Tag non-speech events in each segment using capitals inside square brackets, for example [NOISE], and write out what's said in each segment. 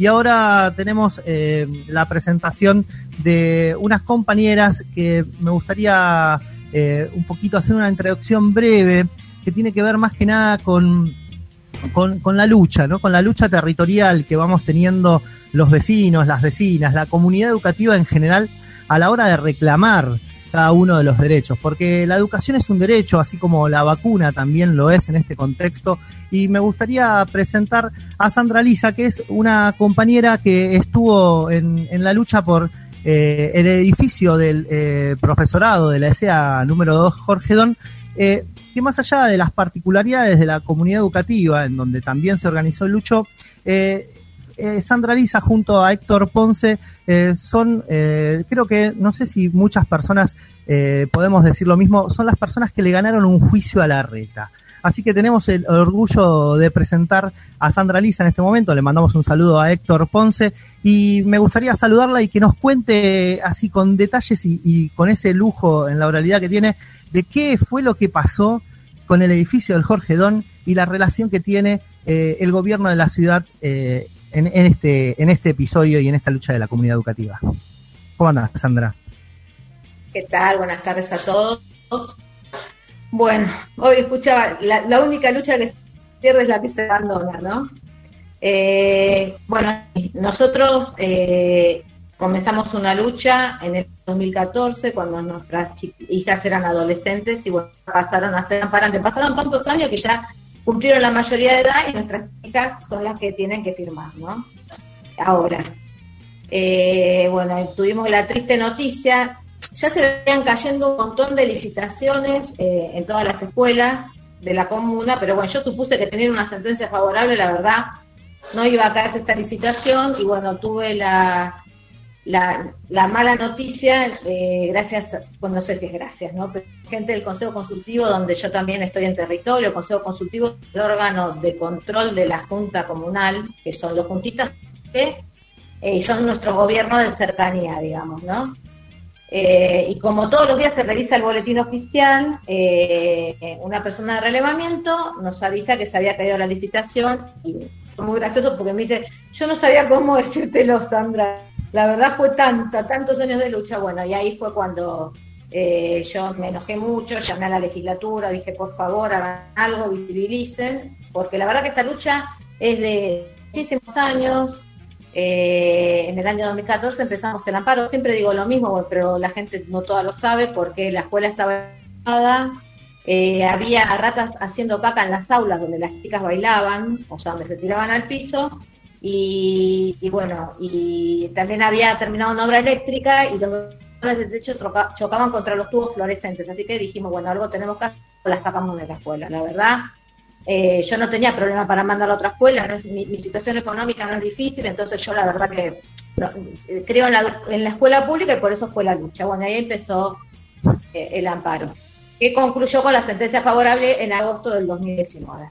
Y ahora tenemos eh, la presentación de unas compañeras que me gustaría eh, un poquito hacer una introducción breve que tiene que ver más que nada con, con, la lucha, ¿no? con la lucha territorial que vamos teniendo los vecinos, las vecinas, la comunidad educativa en general a la hora de reclamar cada uno de los derechos, porque la educación es un derecho, así como la vacuna también lo es en este contexto. Y me gustaría presentar a Sandra Lisa, que es una compañera que estuvo en, la lucha por eh, el edificio del eh, profesorado de la ESEA número 2, Jorge Don, eh, que más allá de las particularidades de la comunidad educativa, en donde también se organizó el lucho, Sandra Lisa junto a Héctor Ponce son, creo que, no sé si muchas personas podemos decir lo mismo, son las personas que le ganaron un juicio a la reta. Así que tenemos el orgullo de presentar a Sandra Lisa en este momento. Le mandamos un saludo a Héctor Ponce y me gustaría saludarla y que nos cuente así con detalles y, con ese lujo en la oralidad que tiene de qué fue lo que pasó con el edificio del Jorge Don y la relación que tiene eh, el gobierno de la ciudad eh, en, este, en este episodio y en esta lucha de la comunidad educativa. ¿Cómo andas, Sandra? ¿Qué tal? Buenas tardes a todos. Bueno, hoy escuchaba, la, única lucha que se pierde es la que se abandona, ¿no? Eh, bueno, nosotros eh, comenzamos una lucha en el 2014 cuando nuestras hijas eran adolescentes y bueno, pasaron a ser amparantes. Pasaron tantos años que ya cumplieron la mayoría de edad y nuestras hijas son las que tienen que firmar, ¿no? Ahora, eh, bueno, tuvimos la triste noticia ya se venían cayendo un montón de licitaciones eh, en todas las escuelas de la comuna, pero bueno, yo supuse que tenían una sentencia favorable, la verdad, no iba a caerse esta licitación y bueno, tuve la, la, mala noticia, eh, gracias, bueno, no sé si es gracias, ¿no? Pero gente del Consejo Consultivo, donde yo también estoy en territorio, el Consejo Consultivo el órgano de control de la Junta Comunal, que son los juntistas eh, son nuestro gobierno de cercanía, digamos, ¿no? Eh, y como todos los días se revisa el boletín oficial, eh, una persona de relevamiento nos avisa que se había caído la licitación y fue muy gracioso porque me dice, yo no sabía cómo [LAUGHS] decírtelo, Sandra. La verdad fue tanta, tantos años de lucha. Bueno, y ahí fue cuando eh, yo me enojé mucho, llamé a la legislatura, dije, por favor, hagan algo, visibilicen, porque la verdad que esta lucha es de muchísimos años, eh, en el año 2014 empezamos el amparo. Siempre digo lo mismo, pero la gente no toda lo sabe porque la escuela estaba eh, había ratas haciendo caca en las aulas donde las chicas bailaban, o sea, donde se tiraban al piso. Y, bueno, y también había terminado una obra eléctrica y los de techo chocaban contra los tubos fluorescentes. Así que dijimos, bueno, algo tenemos que hacer, la sacamos de la escuela. La verdad, eh, yo no tenía problema para mandar a otra escuela, mi, situación económica no es difícil, entonces yo la verdad que eh, creo en la, escuela pública y por eso fue la lucha. Bueno, ahí empezó eh, el amparo, que concluyó con la sentencia favorable en agosto del 2019.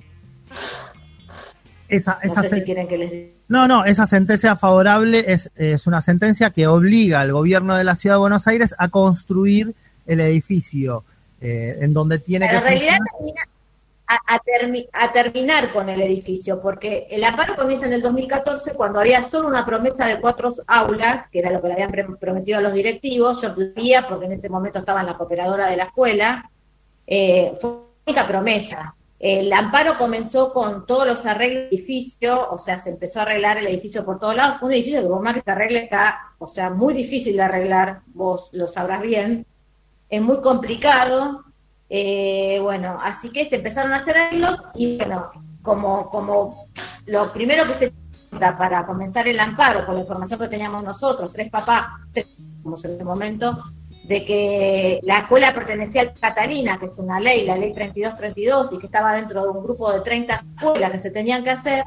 Esa, no sé si quieren que les No, no, esa sentencia favorable es, es una sentencia que obliga al gobierno de la Ciudad de Buenos Aires a construir el edificio en donde tiene Pero que... En realidad a, terminar con el edificio, porque el amparo comienza en el 2014 cuando había solo una promesa de cuatro aulas, que era lo que le habían prometido a los directivos, yo sabía porque en ese momento estaba en la cooperadora de la escuela, eh, fue la única promesa. El amparo comenzó con todos los arreglos del edificio, o sea, se empezó a arreglar el edificio por todos lados, un edificio que por más que se arregle está, o sea, muy difícil de arreglar, vos lo sabrás bien, es muy complicado, eh, bueno, así que se empezaron a hacer arreglos y bueno, como, como lo primero que se para comenzar el amparo, con la información que teníamos nosotros, tres papás, como en ese momento, de que la escuela pertenecía al Catalina, que es una ley, la ley 3232, y que estaba dentro de un grupo de 30 escuelas que se tenían que hacer,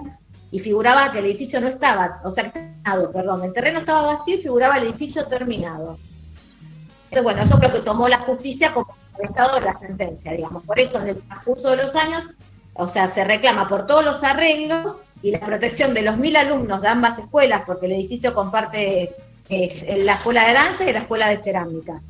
y figuraba que el edificio no estaba, o sea, perdón, el terreno estaba vacío y figuraba el edificio terminado. Entonces, bueno, eso creo que tomó la justicia como de la sentencia, digamos. Por eso, en el transcurso de los años, o sea, se reclama por todos los arreglos y la protección de los mil alumnos de ambas escuelas, porque el edificio comparte es, la escuela de danza y la escuela de cerámica.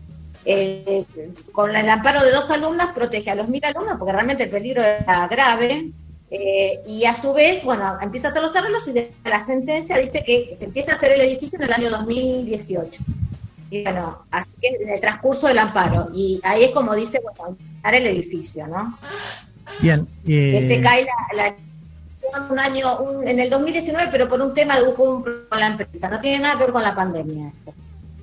Eh, con el amparo de dos alumnas protege a los mil alumnos, porque realmente el peligro era grave, Eh, y a su vez, bueno, empieza a hacer los arreglos y la sentencia dice que se empieza a hacer el edificio en el año 2018. Y bueno, así que en el transcurso del amparo. Y ahí es como dice, bueno, amparar el edificio, ¿no? Bien. Que se cae la, un año, en el 2019, pero por un tema de con la empresa. No tiene nada que ver con la pandemia.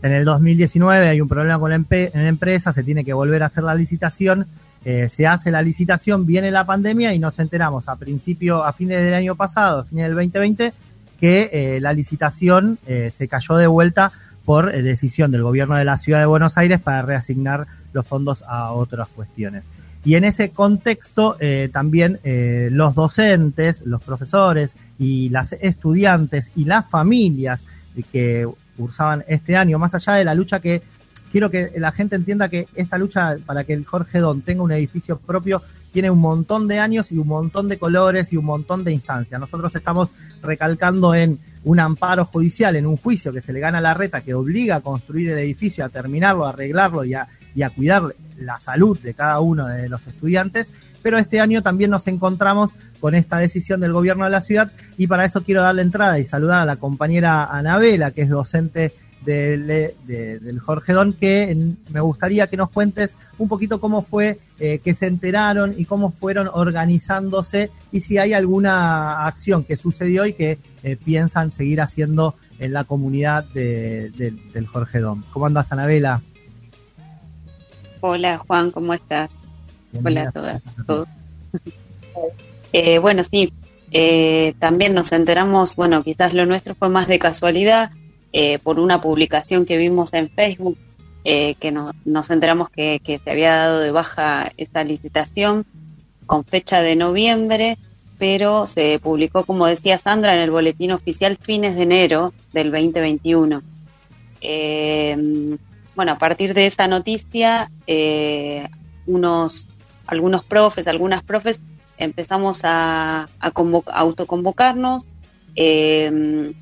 En el 2019 hay un problema con la, empresa, se tiene que volver a hacer la licitación. Eh, se hace la licitación, viene la pandemia y nos enteramos a principio, a fines del año pasado, a fines del 2020, que eh, la licitación eh, se cayó de vuelta por decisión del gobierno de la ciudad de Buenos Aires para reasignar los fondos a otras cuestiones. Y en ese contexto también los docentes, los profesores y las estudiantes y las familias que cursaban este año, más allá de la lucha que quiero que la gente entienda que esta lucha para que el Jorge Don tenga un edificio propio tiene un montón de años y un montón de colores y un montón de instancias. Nosotros estamos recalcando en un amparo judicial, en un juicio que se le gana a la reta que obliga a construir el edificio, a terminarlo, a arreglarlo y a, y a cuidar la salud de cada uno de los estudiantes, pero este año también nos encontramos con esta decisión del gobierno de la ciudad y para eso quiero darle entrada y saludar a la compañera Anabela, que es docente del, del Jorge Don, que me gustaría que nos cuentes un poquito cómo fue eh, que se enteraron y cómo fueron organizándose y si hay alguna acción que sucedió y que eh, piensan seguir haciendo en la comunidad del Jorge Don. ¿Cómo andas, Anabela? Hola Juan, ¿cómo estás? Hola a todas, todos. [LAUGHS] eh, bueno, sí, eh, también nos enteramos, bueno, quizás lo nuestro fue más de casualidad, eh, por una publicación que vimos en Facebook, eh, que nos enteramos que, que, se había dado de baja esta licitación con fecha de noviembre, pero se publicó, como decía Sandra, en el boletín oficial fines de enero del 2021. Eh, bueno, a partir de esa noticia, eh, unos, algunos profes, algunas profes, empezamos a, autoconvocarnos, eh,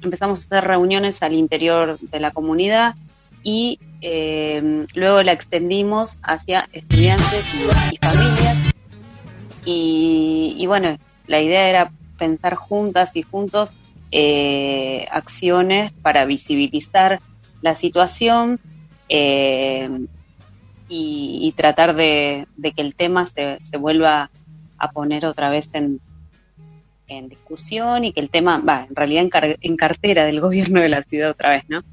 empezamos a hacer reuniones al interior de la comunidad y eh, luego la extendimos hacia estudiantes y, familias. Y, bueno, la idea era pensar juntas y juntos acciones para visibilizar la situación, eh, y, tratar de, que el tema se, se, vuelva a poner otra vez en, en discusión y que el tema, va, en realidad en, cartera del [LAUGHS] gobierno de la ciudad otra vez, ¿no?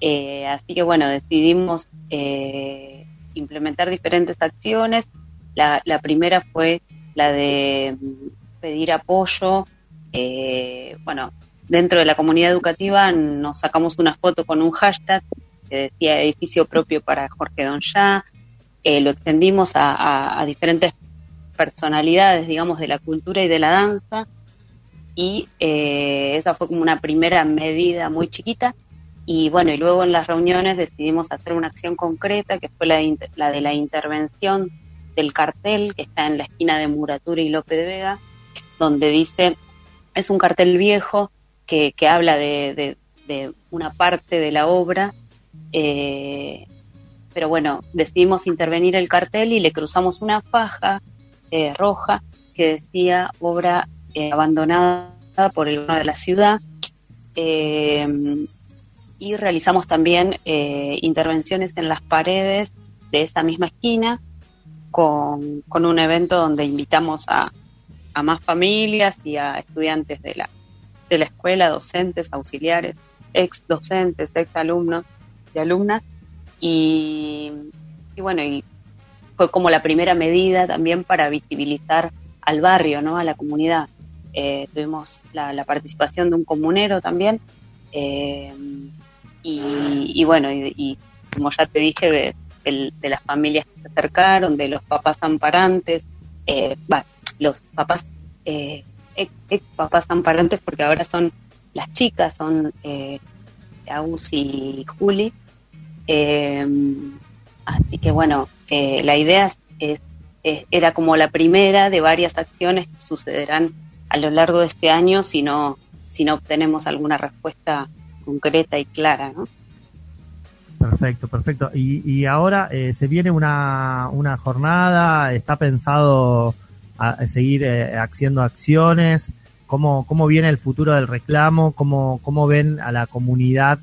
Eh, así que bueno, decidimos eh, implementar diferentes acciones. La, la, primera fue la de pedir apoyo. bueno, dentro de la comunidad educativa nos sacamos una foto con un hashtag que decía edificio propio para Jorge Don Ya, eh, lo extendimos a, diferentes personalidades, digamos, de la cultura y de la danza, y eh, esa fue como una primera medida muy chiquita, y bueno, y luego en las reuniones decidimos hacer una acción concreta, que fue la de, la, intervención del cartel que está en la esquina de Muratura y López de Vega, donde dice, es un cartel viejo que, que habla de, de una parte de la obra eh, pero bueno, decidimos intervenir el cartel y le cruzamos una faja eh, roja que decía obra eh, abandonada por el gobierno de la ciudad. y realizamos también intervenciones en las paredes de esa misma esquina con, un evento donde invitamos a, a, más familias y a estudiantes de la, de la escuela, docentes, auxiliares, ex docentes, ex alumnos, alumnas y, bueno, y fue como la primera medida también para visibilizar al barrio, ¿no? A la comunidad. Eh, tuvimos la, participación de un comunero también eh, y, bueno, y, como ya te dije, de, las familias que se acercaron, de los papás amparantes, eh, los papás, ex, papás amparantes, porque ahora son las chicas, son eh, Agus y Juli, eh, así que bueno, eh, la idea es, era como la primera de varias acciones que sucederán a lo largo de este año si no, si no obtenemos alguna respuesta concreta y clara, ¿no? Perfecto, perfecto. Y, y ahora eh, se viene una, una jornada, está pensado seguir eh, haciendo acciones? ¿Cómo, ¿Cómo viene el futuro del reclamo? ¿Cómo, cómo ven a la comunidad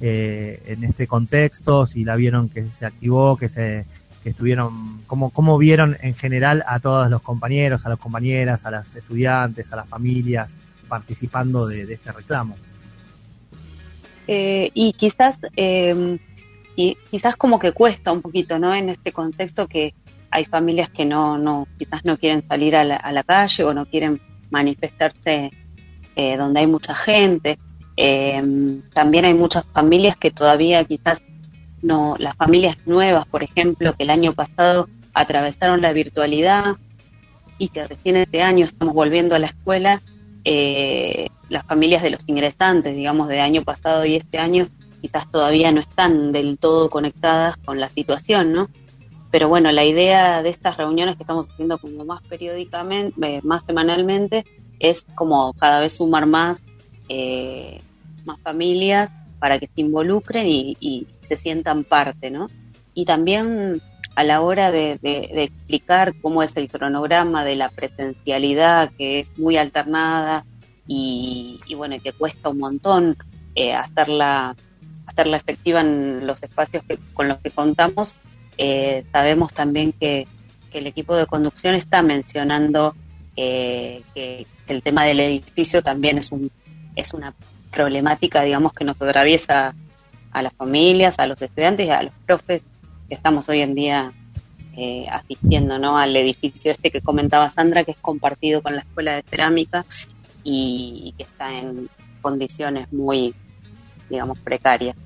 eh, en este contexto? Si la vieron que se activó, que se que estuvieron, ¿cómo, ¿cómo vieron en general a todos los compañeros, a las compañeras, a las estudiantes, a las familias participando de, este reclamo? Eh, y quizás, eh, y quizás como que cuesta un poquito, ¿no? En este contexto que hay familias que no, no quizás no quieren salir a la, calle o no quieren manifestarse eh, donde hay mucha gente. Eh, también hay muchas familias que todavía quizás no, las familias nuevas, por ejemplo, que el año pasado atravesaron la virtualidad y que recién este año estamos volviendo a la escuela, eh, las familias de los ingresantes, digamos, de año pasado y este año, quizás todavía no están del todo conectadas con la situación, ¿no? pero bueno, la idea de estas reuniones que estamos haciendo como más periódicamente, eh, más semanalmente, es como cada vez sumar más, eh, más familias para que se involucren y, se sientan parte, ¿no? Y también a la hora de, explicar cómo es el cronograma de la presencialidad, que es muy alternada y, bueno, que cuesta un montón eh, hacerla, hacerla efectiva en los espacios con los que contamos, eh, sabemos también que, el equipo de conducción está mencionando eh, que el tema del edificio también es, un, es una problemática, digamos, que nos atraviesa a las familias, a los estudiantes y a los profes que estamos hoy en día eh, asistiendo ¿no? al edificio este que comentaba Sandra, que es compartido con la Escuela de Cerámica y que está en condiciones muy, digamos, precarias.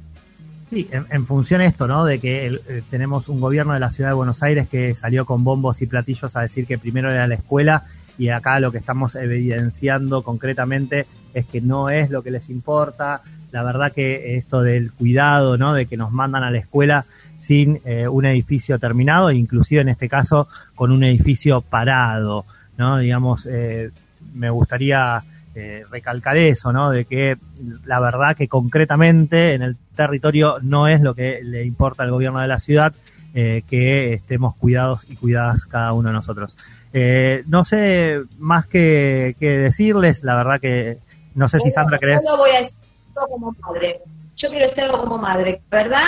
Sí, en, función de esto, ¿no? De que eh, tenemos un gobierno de la ciudad de Buenos Aires que salió con bombos y platillos a decir que primero era la escuela y acá lo que estamos evidenciando concretamente es que no es lo que les importa. La verdad que esto del cuidado, ¿no? De que nos mandan a la escuela sin eh, un edificio terminado, inclusive en este caso con un edificio parado, ¿no? Digamos, eh, me gustaría eh, recalcar eso, ¿no? De que la verdad que concretamente en el territorio no es lo que le importa al gobierno de la ciudad, eh, que estemos cuidados y cuidadas cada uno de nosotros. Eh, no sé más que, decirles, la verdad que no sé si Sandra crees. Yo voy a decir como madre. Yo quiero decirlo como madre, ¿verdad?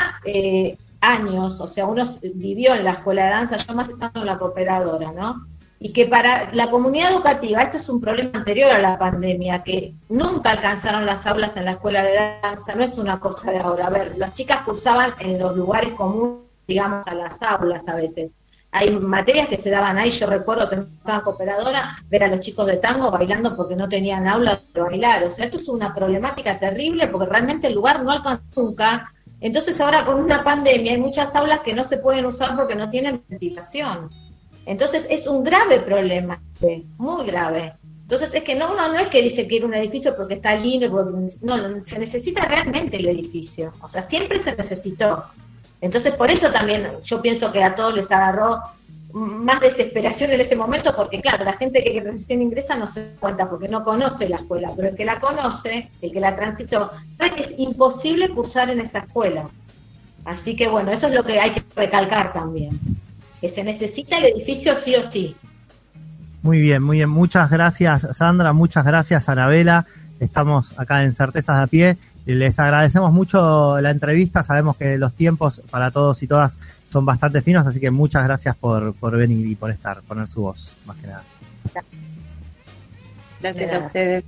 años, o sea, uno vivió en la escuela de danza, yo más estando en la cooperadora, ¿no? y que para la comunidad educativa, esto es un problema anterior a la pandemia, que nunca alcanzaron las aulas en la escuela de danza, no es una cosa de ahora. A ver, las chicas cursaban en los lugares comunes, digamos, a las aulas a veces. Hay materias que se daban ahí, yo recuerdo que estaba cooperadora, ver a los chicos de tango bailando porque no tenían aula de bailar. O sea, esto es una problemática terrible porque realmente el lugar no alcanza nunca. Entonces ahora con una pandemia hay muchas aulas que no se pueden usar porque no tienen ventilación. Entonces es un grave problema, muy grave. Entonces es que no, no, no es que dice que era un edificio porque está lindo, no, se necesita realmente el edificio, o sea, siempre se necesitó. Entonces por eso también yo pienso que a todos les agarró más desesperación en este momento, porque claro, la gente que recién ingresa no se cuenta porque no conoce la escuela, pero el que la conoce, el que la transitó, sabe que es imposible cursar en esa escuela. Así que bueno, eso es lo que hay que recalcar también que se necesita el edificio sí o sí. Muy bien, muy bien. Muchas gracias, Sandra. Muchas gracias, Arabela. Estamos acá en Certezas de a pie. Les agradecemos mucho la entrevista. Sabemos que los tiempos para todos y todas son bastante finos, así que muchas gracias por, venir y por estar, poner su voz, más que nada. Gracias a ustedes.